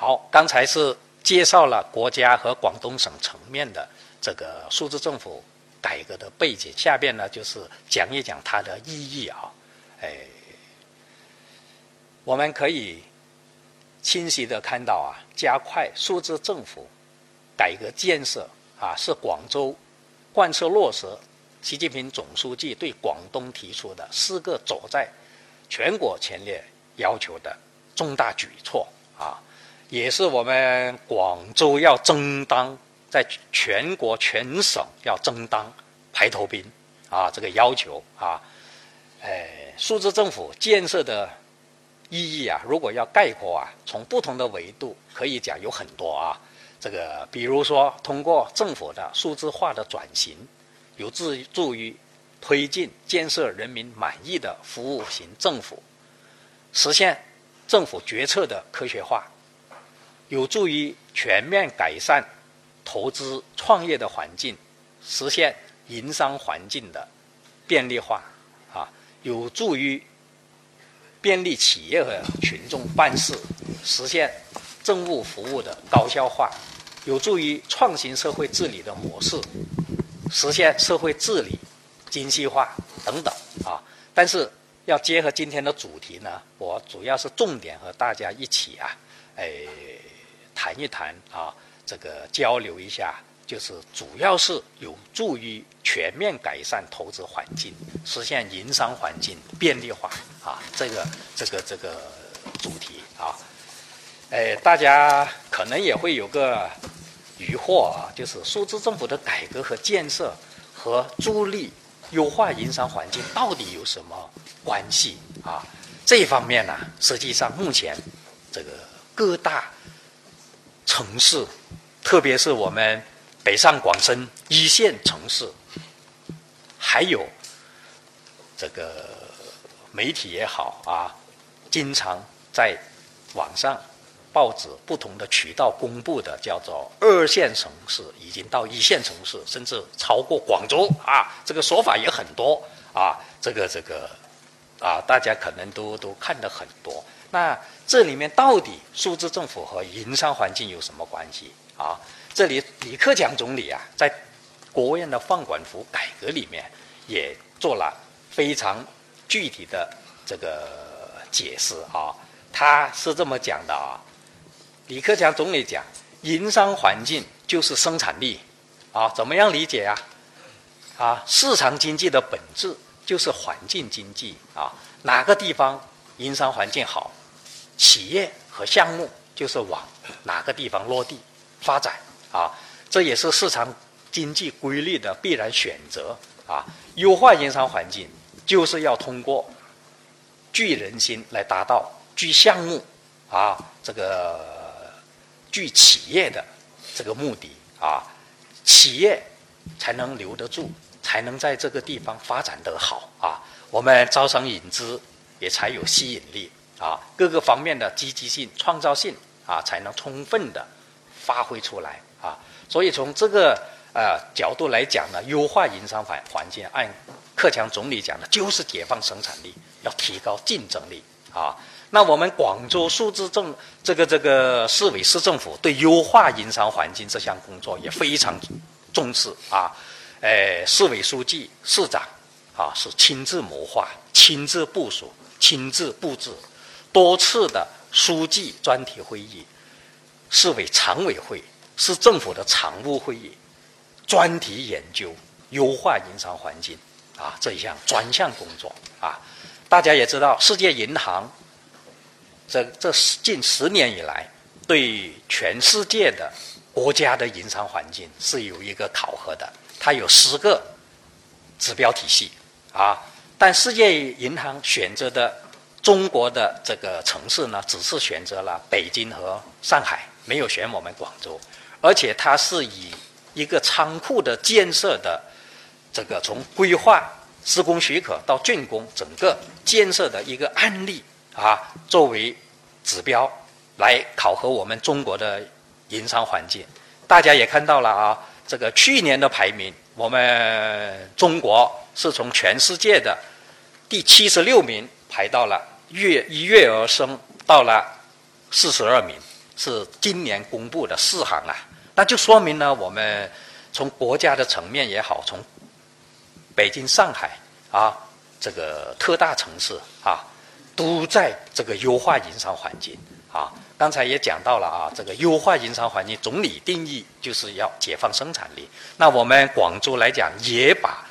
好，刚才是介绍了国家和广东省层面的这个数字政府改革的背景，下边呢就是讲一讲它的意义啊。哎，我们可以清晰的看到啊，加快数字政府改革建设啊，是广州贯彻落实习近平总书记对广东提出的四个走在全国前列要求的重大举措啊，也是我们广州要争当在全国全省要争当排头兵啊，这个要求啊，哎。数字政府建设的意义啊，如果要概括啊，从不同的维度可以讲有很多啊。这个比如说，通过政府的数字化的转型，有助于推进建设人民满意的服务型政府，实现政府决策的科学化，有助于全面改善投资创业的环境，实现营商环境的便利化啊。有助于便利企业和群众办事，实现政务服务的高效化；有助于创新社会治理的模式，实现社会治理精细化等等啊。但是要结合今天的主题呢，我主要是重点和大家一起啊，哎，谈一谈啊，这个交流一下。就是主要是有助于全面改善投资环境，实现营商环境便利化啊，这个这个这个主题啊，哎，大家可能也会有个疑惑啊，就是数字政府的改革和建设和助力优化营商环境到底有什么关系啊？这一方面呢，实际上目前这个各大城市，特别是我们。北上广深一线城市，还有这个媒体也好啊，经常在网上、报纸不同的渠道公布的，叫做二线城市已经到一线城市，甚至超过广州啊，这个说法也很多啊。这个这个啊，大家可能都都看得很多。那这里面到底数字政府和营商环境有什么关系啊？这里，李克强总理啊，在国务院的放管服改革里面，也做了非常具体的这个解释啊。他是这么讲的啊，李克强总理讲，营商环境就是生产力啊，怎么样理解啊？啊，市场经济的本质就是环境经济啊，哪个地方营商环境好，企业和项目就是往哪个地方落地发展。啊，这也是市场经济规律的必然选择啊！优化营商环境，就是要通过聚人心来达到聚项目啊，这个聚企业的这个目的啊，企业才能留得住，才能在这个地方发展得好啊！我们招商引资也才有吸引力啊，各个方面的积极性、创造性啊，才能充分的发挥出来。啊，所以从这个呃角度来讲呢，优化营商环环境，按克强总理讲的，就是解放生产力，要提高竞争力啊。那我们广州数字政这个这个市委市政府对优化营商环境这项工作也非常重视啊。呃，市委书记、市长啊是亲自谋划、亲自部署、亲自布置，多次的书记专题会议、市委常委会。市政府的常务会议，专题研究优化营商环境啊这一项专项工作啊，大家也知道，世界银行这这近十年以来，对全世界的国家的营商环境是有一个考核的，它有十个指标体系啊，但世界银行选择的中国的这个城市呢，只是选择了北京和上海，没有选我们广州。而且它是以一个仓库的建设的这个从规划、施工许可到竣工整个建设的一个案例啊，作为指标来考核我们中国的营商环境。大家也看到了啊，这个去年的排名，我们中国是从全世界的第七十六名排到了跃一跃而升到了四十二名。是今年公布的四行啊，那就说明呢，我们从国家的层面也好，从北京、上海啊这个特大城市啊，都在这个优化营商环境啊。刚才也讲到了啊，这个优化营商环境，总理定义就是要解放生产力。那我们广州来讲，也把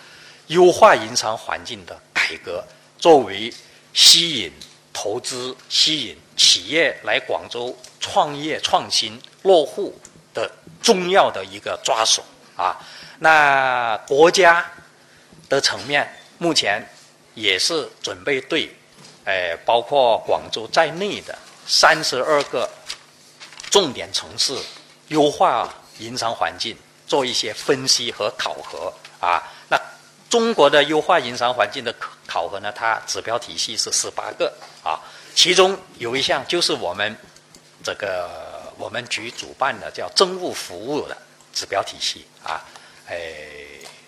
优化营商环境的改革作为吸引投资、吸引企业来广州创业、创新、落户的重要的一个抓手啊。那国家的层面，目前也是准备对，呃，包括广州在内的。三十二个重点城市优化营商环境，做一些分析和考核啊。那中国的优化营商环境的考核呢？它指标体系是十八个啊，其中有一项就是我们这个我们局主办的叫政务服务的指标体系啊。哎，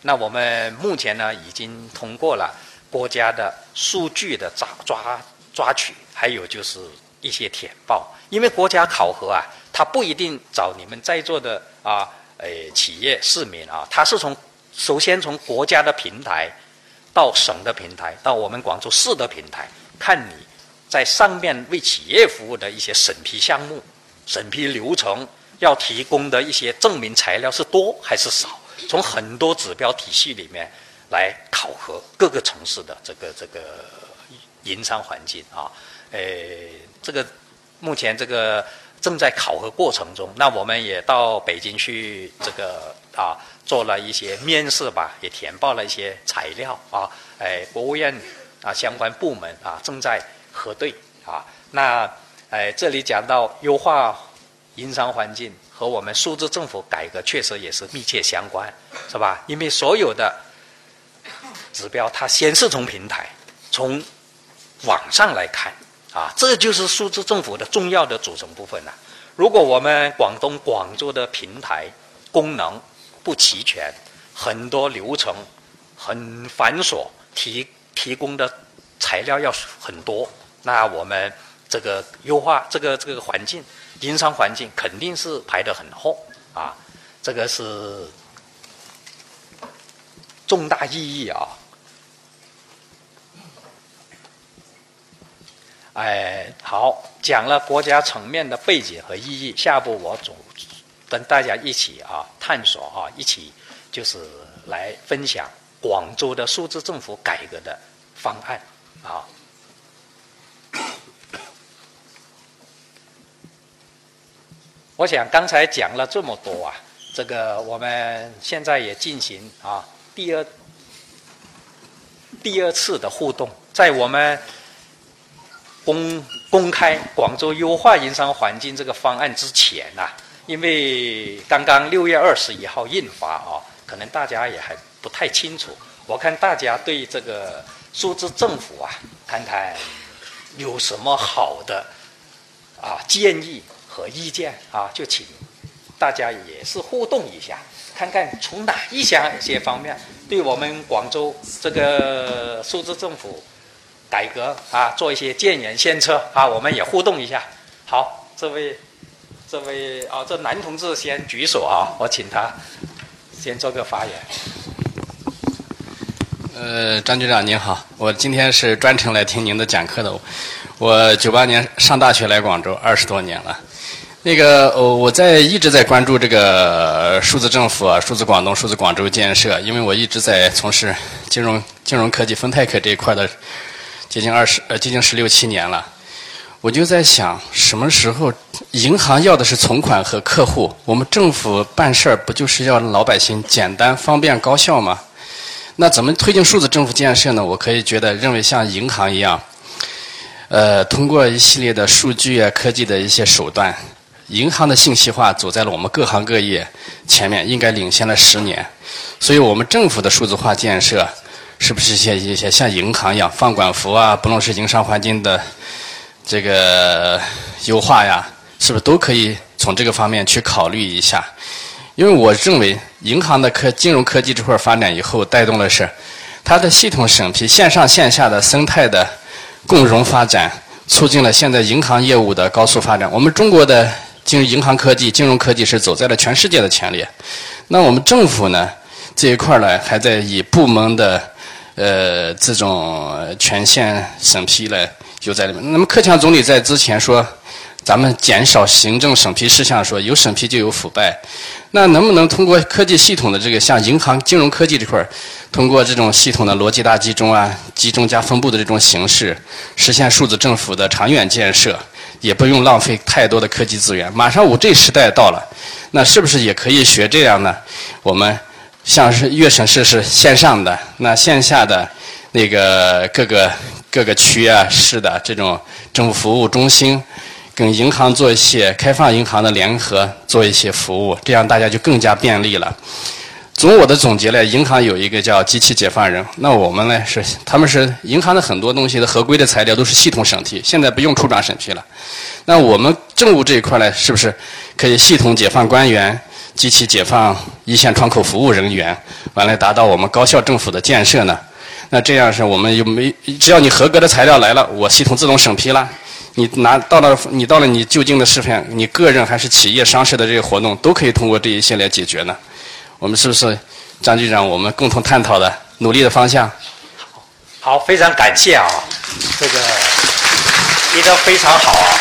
那我们目前呢已经通过了国家的数据的抓抓抓取，还有就是。一些填报，因为国家考核啊，它不一定找你们在座的啊，哎，企业市民啊，它是从首先从国家的平台，到省的平台，到我们广州市的平台，看你在上面为企业服务的一些审批项目、审批流程要提供的一些证明材料是多还是少，从很多指标体系里面来考核各个城市的这个这个营商环境啊，诶。这个目前这个正在考核过程中，那我们也到北京去这个啊做了一些面试吧，也填报了一些材料啊，哎，国务院啊相关部门啊正在核对啊。那哎这里讲到优化营商环境和我们数字政府改革确实也是密切相关，是吧？因为所有的指标它先是从平台从网上来看。啊，这就是数字政府的重要的组成部分了。如果我们广东广州的平台功能不齐全，很多流程很繁琐，提提供的材料要很多，那我们这个优化这个这个环境，营商环境肯定是排得很后啊。这个是重大意义啊。哎，好，讲了国家层面的背景和意义，下步我总跟大家一起啊探索啊，一起就是来分享广州的数字政府改革的方案好。我想刚才讲了这么多啊，这个我们现在也进行啊第二第二次的互动，在我们。公公开广州优化营商环境这个方案之前呐，因为刚刚六月二十一号印发啊，可能大家也还不太清楚。我看大家对这个数字政府啊，看看有什么好的啊建议和意见啊，就请大家也是互动一下，看看从哪一项些方面对我们广州这个数字政府。改革啊，做一些建言献策啊，我们也互动一下。好，这位，这位啊，这男同志先举手啊，我请他先做个发言。呃，张局长您好，我今天是专程来听您的讲课的。我九八年上大学来广州，二十多年了。那个，我我在一直在关注这个数字政府啊，数字广东、数字广州建设，因为我一直在从事金融、金融科技、分泰科这一块的。接近二十呃，接近十六七年了，我就在想，什么时候银行要的是存款和客户，我们政府办事儿不就是要老百姓简单、方便、高效吗？那怎么推进数字政府建设呢？我可以觉得认为像银行一样，呃，通过一系列的数据啊、科技的一些手段，银行的信息化走在了我们各行各业前面，应该领先了十年。所以我们政府的数字化建设。是不是一些一些像银行一样放管服啊？不论是营商环境的这个优化呀，是不是都可以从这个方面去考虑一下？因为我认为，银行的科金融科技这块发展以后，带动的是它的系统审批、线上线下的生态的共融发展，促进了现在银行业务的高速发展。我们中国的金银行科技、金融科技是走在了全世界的前列。那我们政府呢这一块呢，还在以部门的呃这种权限审批来就在里面。那么克强总理在之前说。咱们减少行政审批事项，说有审批就有腐败，那能不能通过科技系统的这个像银行金融科技这块儿，通过这种系统的逻辑大集中啊、集中加分布的这种形式，实现数字政府的长远建设，也不用浪费太多的科技资源。马上五 G 时代到了，那是不是也可以学这样呢？我们像是粤省市是线上的，那线下的那个各个各个区啊市的这种政务服务中心。跟银行做一些开放银行的联合，做一些服务，这样大家就更加便利了。从我的总结呢，银行有一个叫机器解放人，那我们呢是他们是银行的很多东西的合规的材料都是系统审批，现在不用处长审批了。那我们政务这一块呢，是不是可以系统解放官员，机器解放一线窗口服务人员，完了达到我们高效政府的建设呢？那这样是我们有没只要你合格的材料来了，我系统自动审批了。你拿到了，你到了你就近的市县，你个人还是企业、商事的这些活动，都可以通过这一些来解决呢。我们是不是张局长？我们共同探讨的、努力的方向？好，非常感谢啊，这个提的非常好啊。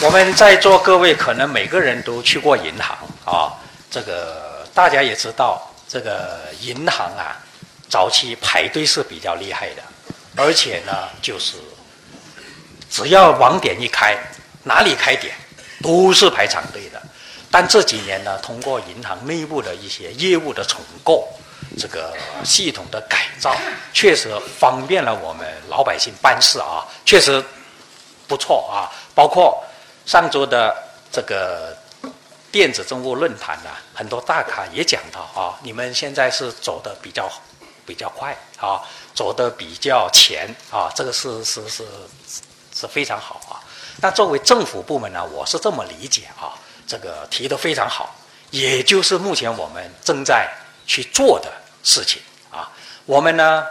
我们在座各位可能每个人都去过银行啊，这个大家也知道，这个银行啊，早期排队是比较厉害的，而且呢，就是。只要网点一开，哪里开点都是排长队的。但这几年呢，通过银行内部的一些业务的重构，这个系统的改造，确实方便了我们老百姓办事啊，确实不错啊。包括上周的这个电子政务论坛呢，很多大咖也讲到啊，你们现在是走的比较比较快啊，走的比较前啊，这个是是是。是非常好啊，那作为政府部门呢，我是这么理解啊，这个提的非常好，也就是目前我们正在去做的事情啊。我们呢，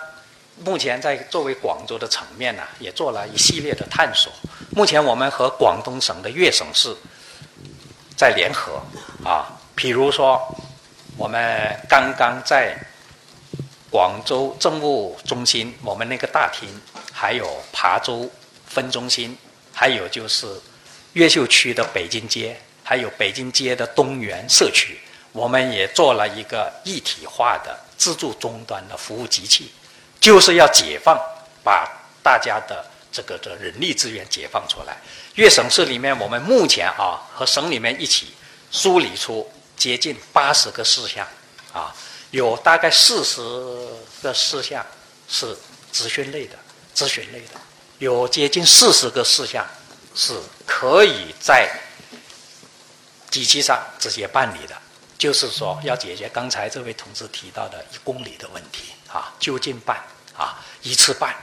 目前在作为广州的层面呢，也做了一系列的探索。目前我们和广东省的粤省市在联合啊，比如说我们刚刚在广州政务中心，我们那个大厅，还有琶洲。分中心，还有就是越秀区的北京街，还有北京街的东园社区，我们也做了一个一体化的自助终端的服务机器，就是要解放，把大家的这个的人力资源解放出来。粤省市里面，我们目前啊和省里面一起梳理出接近八十个事项，啊，有大概四十个事项是咨询类的，咨询类的。有接近四十个事项是可以在机器上直接办理的，就是说要解决刚才这位同志提到的一公里的问题啊，就近办啊，一次办。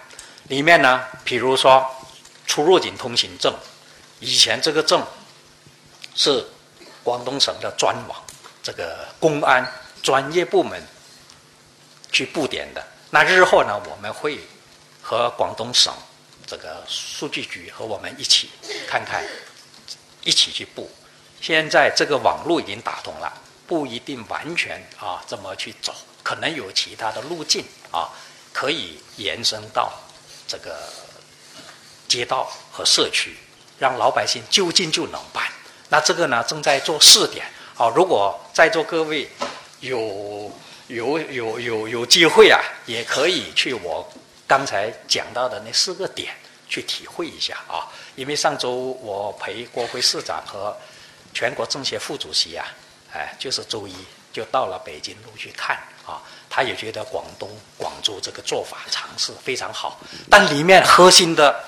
里面呢，比如说出入境通行证，以前这个证是广东省的专网，这个公安专业部门去布点的。那日后呢，我们会和广东省。这个数据局和我们一起看看，一起去布。现在这个网络已经打通了，不一定完全啊这么去走，可能有其他的路径啊，可以延伸到这个街道和社区，让老百姓就近就能办。那这个呢正在做试点啊。如果在座各位有有有有有机会啊，也可以去我刚才讲到的那四个点。去体会一下啊！因为上周我陪国会市长和全国政协副主席啊，哎，就是周一就到了北京路去看啊。他也觉得广东广州这个做法尝试非常好，但里面核心的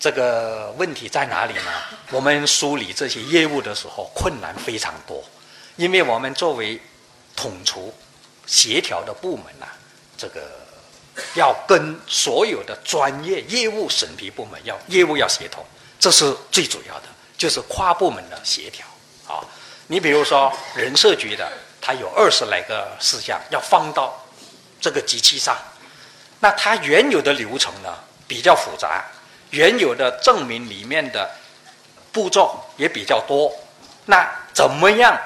这个问题在哪里呢？我们梳理这些业务的时候困难非常多，因为我们作为统筹协调的部门呐，这个。要跟所有的专业业务审批部门要业务要协同，这是最主要的，就是跨部门的协调啊。你比如说人社局的，它有二十来个事项要放到这个机器上，那它原有的流程呢比较复杂，原有的证明里面的步骤也比较多，那怎么样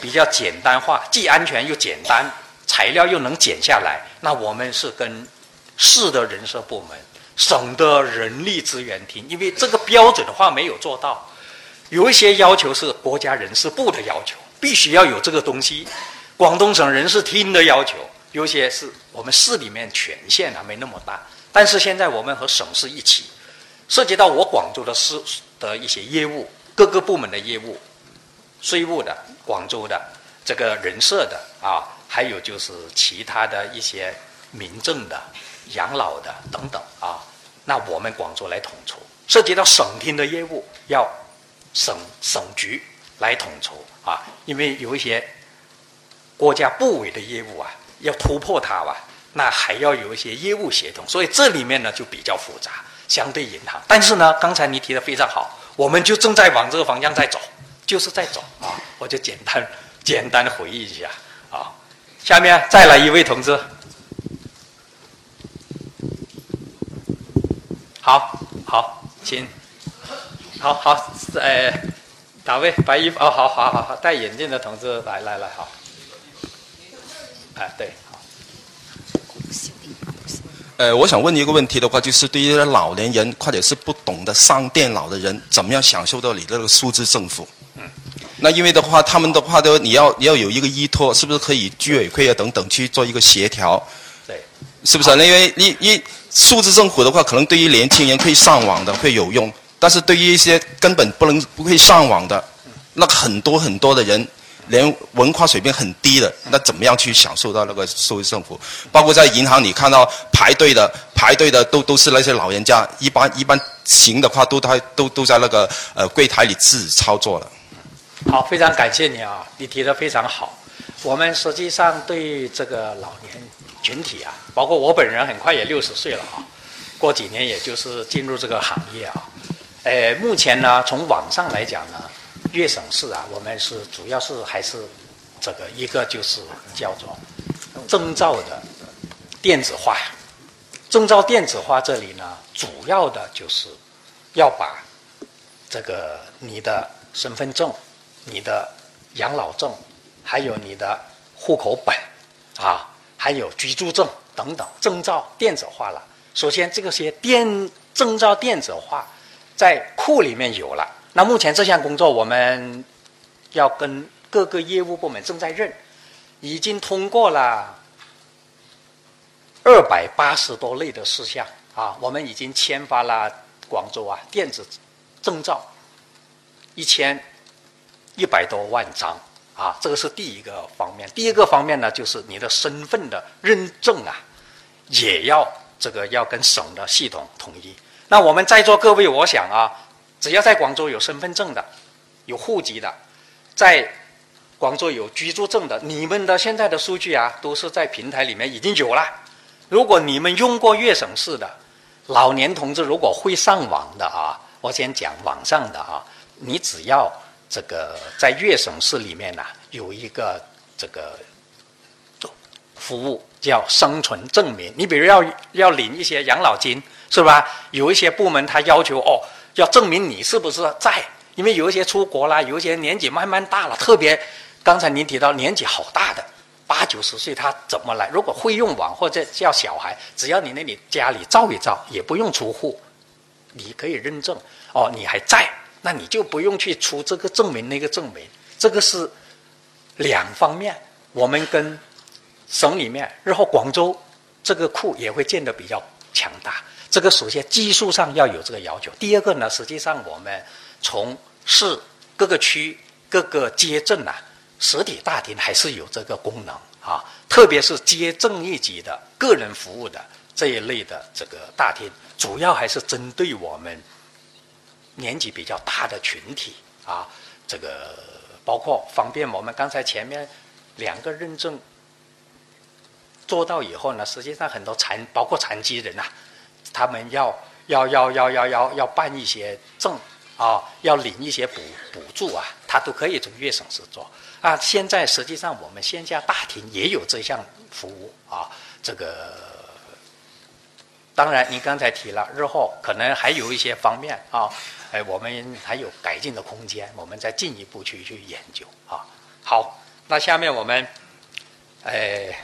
比较简单化，既安全又简单，材料又能减下来？那我们是跟市的人社部门、省的人力资源厅，因为这个标准的话没有做到，有一些要求是国家人事部的要求，必须要有这个东西；广东省人事厅的要求，有些是我们市里面权限还没那么大。但是现在我们和省市一起，涉及到我广州的市的一些业务，各个部门的业务，税务的、广州的这个人社的啊，还有就是其他的一些民政的、养老的等等啊，那我们广州来统筹。涉及到省厅的业务，要省省局来统筹啊，因为有一些国家部委的业务啊，要突破它吧。那还要有一些业务协同，所以这里面呢就比较复杂，相对银行。但是呢，刚才你提的非常好，我们就正在往这个方向在走，就是在走啊。我就简单简单的回忆一下。下面再来一位同志，好，好，请，好好，呃，哪位白衣服？哦，好好好好，戴眼镜的同志，来来来，好，哎，对。好呃，我想问一个问题的话，就是对于老年人或者是不懂得上电脑的人，怎么样享受到你这个数字政府？嗯，那因为的话，他们的话都你要你要有一个依托，是不是可以居委会啊等等去做一个协调？对，是不是？因为因因数字政府的话，可能对于年轻人可以上网的会有用，但是对于一些根本不能不会上网的，那很多很多的人。连文化水平很低的，那怎么样去享受到那个数字政府？包括在银行，你看到排队的排队的都都是那些老人家，一般一般行的话，都他都都在那个呃柜台里自己操作了。好，非常感谢你啊，你提的非常好。我们实际上对这个老年群体啊，包括我本人，很快也六十岁了啊，过几年也就是进入这个行业啊。呃，目前呢，从网上来讲呢。粤省市啊，我们是主要是还是这个一个就是叫做证照的电子化。证照电子化这里呢，主要的就是要把这个你的身份证、你的养老证，还有你的户口本啊，还有居住证等等证照电子化了。首先，这个些电证照电子化在库里面有了。那目前这项工作，我们要跟各个业务部门正在认，已经通过了二百八十多类的事项啊，我们已经签发了广州啊电子证照一千一百多万张啊，这个是第一个方面。第一个方面呢，就是你的身份的认证啊，也要这个要跟省的系统统一。那我们在座各位，我想啊。只要在广州有身份证的、有户籍的，在广州有居住证的，你们的现在的数据啊，都是在平台里面已经有了。如果你们用过粤省市的老年同志，如果会上网的啊，我先讲网上的啊，你只要这个在粤省市里面呢，有一个这个服务叫生存证明。你比如要要领一些养老金，是吧？有一些部门他要求哦。要证明你是不是在，因为有一些出国啦，有一些年纪慢慢大了，特别刚才您提到年纪好大的八九十岁，他怎么来？如果会用网或者叫小孩，只要你那里家里照一照，也不用出户，你可以认证哦，你还在，那你就不用去出这个证明那个证明。这个是两方面，我们跟省里面，日后广州这个库也会建得比较强大。这个首先技术上要有这个要求。第二个呢，实际上我们从市各个区、各个街镇啊，实体大厅还是有这个功能啊。特别是街镇一级的个人服务的这一类的这个大厅，主要还是针对我们年纪比较大的群体啊。这个包括方便我们刚才前面两个认证做到以后呢，实际上很多残包括残疾人呐。他们要要要要要要要办一些证啊，要领一些补补助啊，他都可以从粤省市做啊。现在实际上我们线下大厅也有这项服务啊，这个。当然，您刚才提了，日后可能还有一些方面啊，哎，我们还有改进的空间，我们再进一步去去研究啊。好，那下面我们哎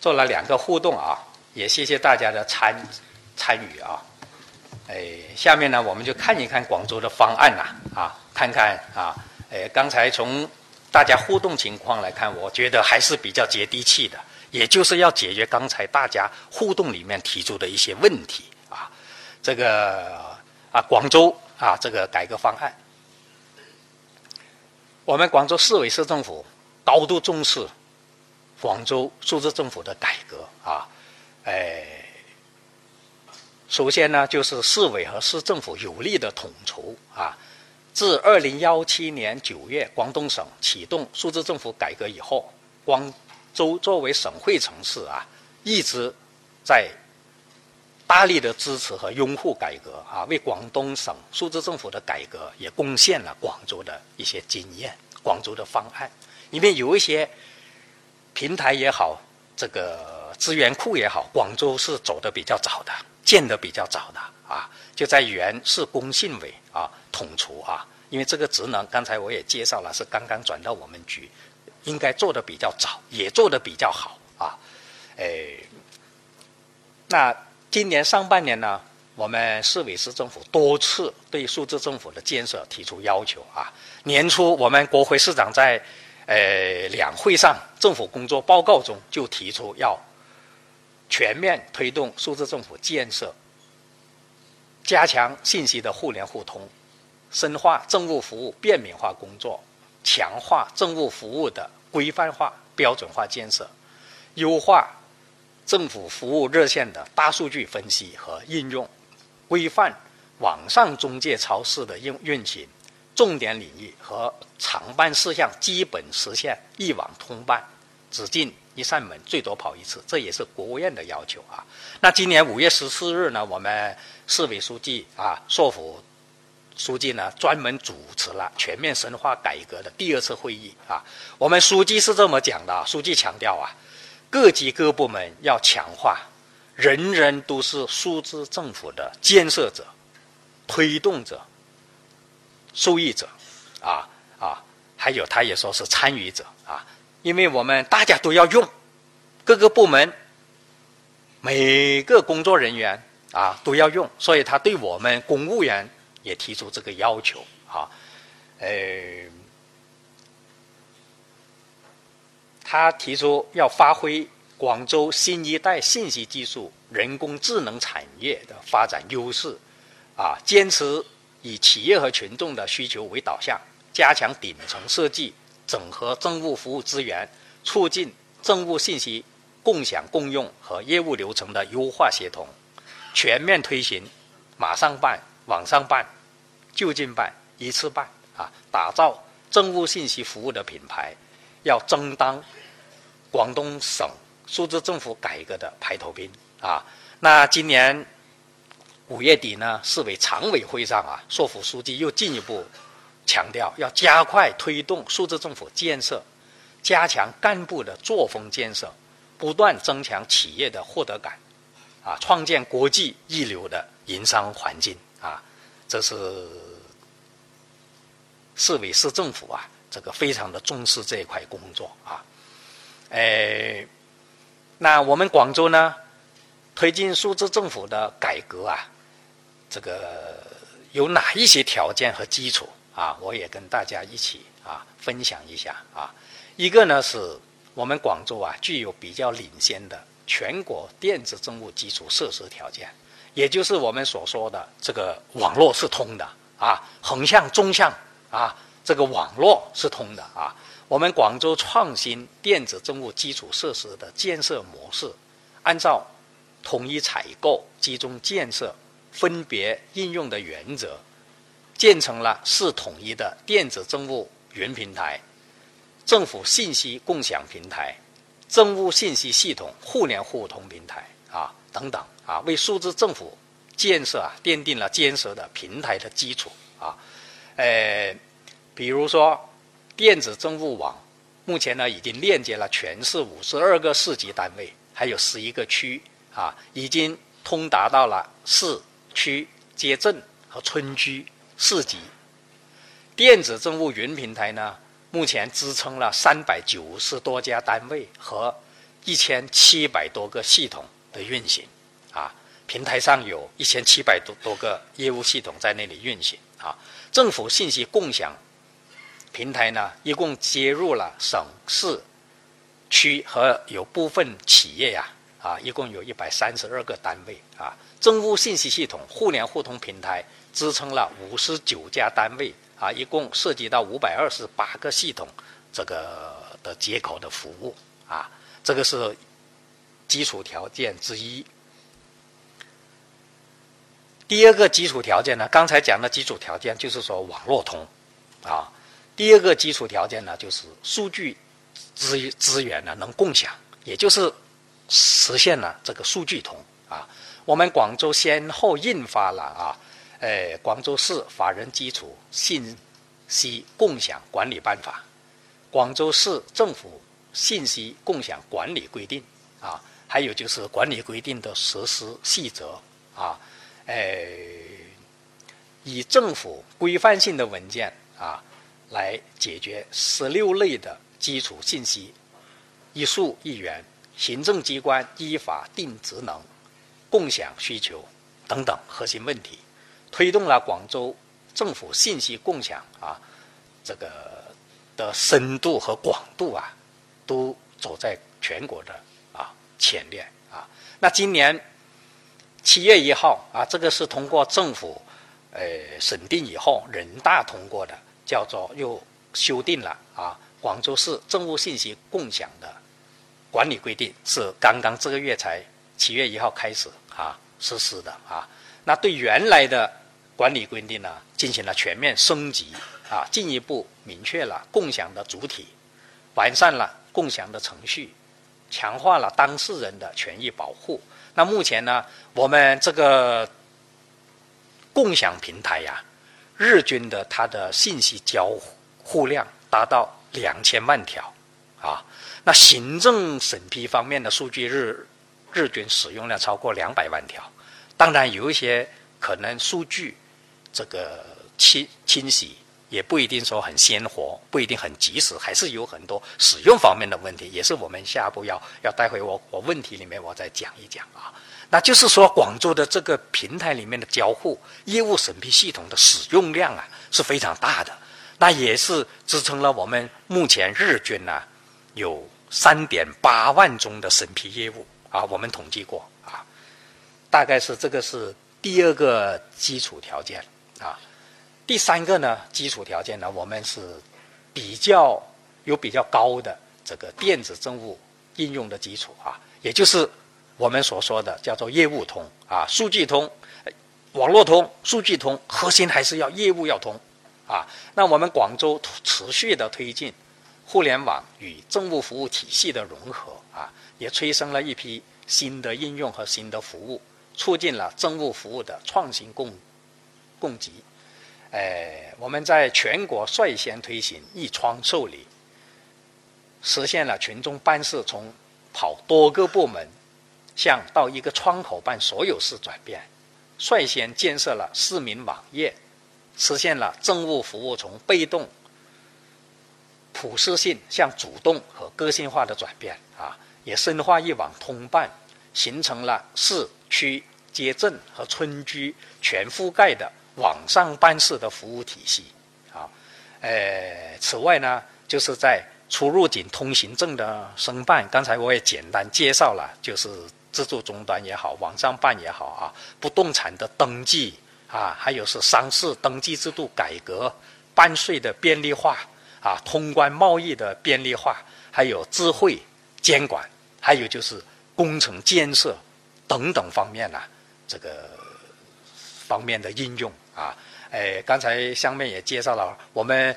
做了两个互动啊，也谢谢大家的参参与啊。哎，下面呢，我们就看一看广州的方案呐啊，看看啊，哎，刚才从大家互动情况来看，我觉得还是比较接地气的。也就是要解决刚才大家互动里面提出的一些问题啊，这个啊广州啊这个改革方案，我们广州市委市政府高度重视广州数字政府的改革啊，哎，首先呢就是市委和市政府有力的统筹啊，自二零幺七年九月广东省启动数字政府改革以后，广州作为省会城市啊，一直在大力的支持和拥护改革啊，为广东省数字政府的改革也贡献了广州的一些经验、广州的方案。里面有一些平台也好，这个资源库也好，广州是走的比较早的，建的比较早的啊，就在原市工信委啊统筹啊，因为这个职能刚才我也介绍了，是刚刚转到我们局。应该做的比较早，也做的比较好啊，诶，那今年上半年呢，我们市委市政府多次对数字政府的建设提出要求啊。年初我们国会市长在呃两会上政府工作报告中就提出要全面推动数字政府建设，加强信息的互联互通，深化政务服务便民化工作。强化政务服务的规范化、标准化建设，优化政府服务热线的大数据分析和应用，规范网上中介超市的运运行，重点领域和常办事项基本实现一网通办，只进一扇门，最多跑一次，这也是国务院的要求啊。那今年五月十四日呢，我们市委书记啊，硕府。书记呢，专门主持了全面深化改革的第二次会议啊。我们书记是这么讲的：书记强调啊，各级各部门要强化，人人都是数字政府的建设者、推动者、受益者啊啊。还有，他也说是参与者啊，因为我们大家都要用，各个部门每个工作人员啊都要用，所以他对我们公务员。也提出这个要求啊，呃，他提出要发挥广州新一代信息技术、人工智能产业的发展优势，啊，坚持以企业和群众的需求为导向，加强顶层设计，整合政务服务资源，促进政务信息共享共用和业务流程的优化协同，全面推行马上办。网上办，就近办，一次办啊！打造政务信息服务的品牌，要争当广东省数字政府改革的排头兵啊！那今年五月底呢，市委常委会上啊，硕府书记又进一步强调，要加快推动数字政府建设，加强干部的作风建设，不断增强企业的获得感，啊，创建国际一流的营商环境。啊，这是市委市政府啊，这个非常的重视这一块工作啊。诶，那我们广州呢，推进数字政府的改革啊，这个有哪一些条件和基础啊？我也跟大家一起啊分享一下啊。一个呢是我们广州啊，具有比较领先的全国电子政务基础设施条件。也就是我们所说的这个网络是通的啊，横向、纵向啊，这个网络是通的啊。我们广州创新电子政务基础设施的建设模式，按照统一采购、集中建设、分别应用的原则，建成了市统一的电子政务云平台、政府信息共享平台、政务信息系统互联互通平台啊等等。啊，为数字政府建设啊奠定了坚实的平台的基础啊。呃，比如说电子政务网，目前呢已经链接了全市五十二个市级单位，还有十一个区啊，已经通达到了市区街镇和村居四级。电子政务云平台呢，目前支撑了三百九十多家单位和一千七百多个系统的运行，啊，平台上有一千七百多多个业务系统在那里运行，啊，政府信息共享平台呢，一共接入了省市区和有部分企业呀。啊，一共有一百三十二个单位啊，政务信息系统互联互通平台支撑了五十九家单位啊，一共涉及到五百二十八个系统这个的接口的服务啊，这个是基础条件之一。第二个基础条件呢，刚才讲的基础条件就是说网络通啊，第二个基础条件呢就是数据资资源呢能共享，也就是。实现了这个数据通啊！我们广州先后印发了啊，呃，广州市法人基础信息共享管理办法、广州市政府信息共享管理规定啊，还有就是管理规定的实施细则啊，呃，以政府规范性的文件啊，来解决十六类的基础信息一数一元。行政机关依法定职能、共享需求等等核心问题，推动了广州政府信息共享啊，这个的深度和广度啊，都走在全国的啊前列啊。那今年七月一号啊，这个是通过政府呃审定以后，人大通过的，叫做又修订了啊，广州市政务信息共享的。管理规定是刚刚这个月才七月一号开始啊实施的啊，那对原来的管理规定呢进行了全面升级啊，进一步明确了共享的主体，完善了共享的程序，强化了当事人的权益保护。那目前呢，我们这个共享平台呀，日均的它的信息交互量达到两千万条啊。那行政审批方面的数据日日均使用量超过两百万条，当然有一些可能数据这个清清洗也不一定说很鲜活，不一定很及时，还是有很多使用方面的问题，也是我们下一步要要待会我我问题里面我再讲一讲啊。那就是说广州的这个平台里面的交互业务审批系统的使用量啊是非常大的，那也是支撑了我们目前日均呢有。三点八万宗的审批业务啊，我们统计过啊，大概是这个是第二个基础条件啊。第三个呢，基础条件呢，我们是比较有比较高的这个电子政务应用的基础啊，也就是我们所说的叫做业务通啊，数据通、网络通、数据通，核心还是要业务要通啊。那我们广州持续的推进。互联网与政务服务体系的融合啊，也催生了一批新的应用和新的服务，促进了政务服务的创新供供给。哎，我们在全国率先推行一窗受理，实现了群众办事从跑多个部门向到一个窗口办所有事转变，率先建设了市民网页，实现了政务服务从被动。普适性向主动和个性化的转变啊，也深化一网通办，形成了市区街镇和村居全覆盖的网上办事的服务体系啊。呃，此外呢，就是在出入境通行证的申办，刚才我也简单介绍了，就是自助终端也好，网上办也好啊，不动产的登记啊，还有是商事登记制度改革、办税的便利化。啊，通关贸易的便利化，还有智慧监管，还有就是工程建设等等方面呢，这个方面的应用啊，哎，刚才香妹也介绍了，我们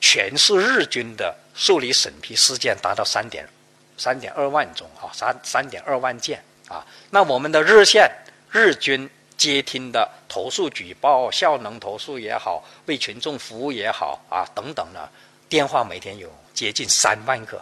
全市日均的受理审批事件达到三点三点二万宗啊，三三点二万件啊，那我们的热线日均接听的投诉举报、效能投诉也好，为群众服务也好啊，等等呢。电话每天有接近三万个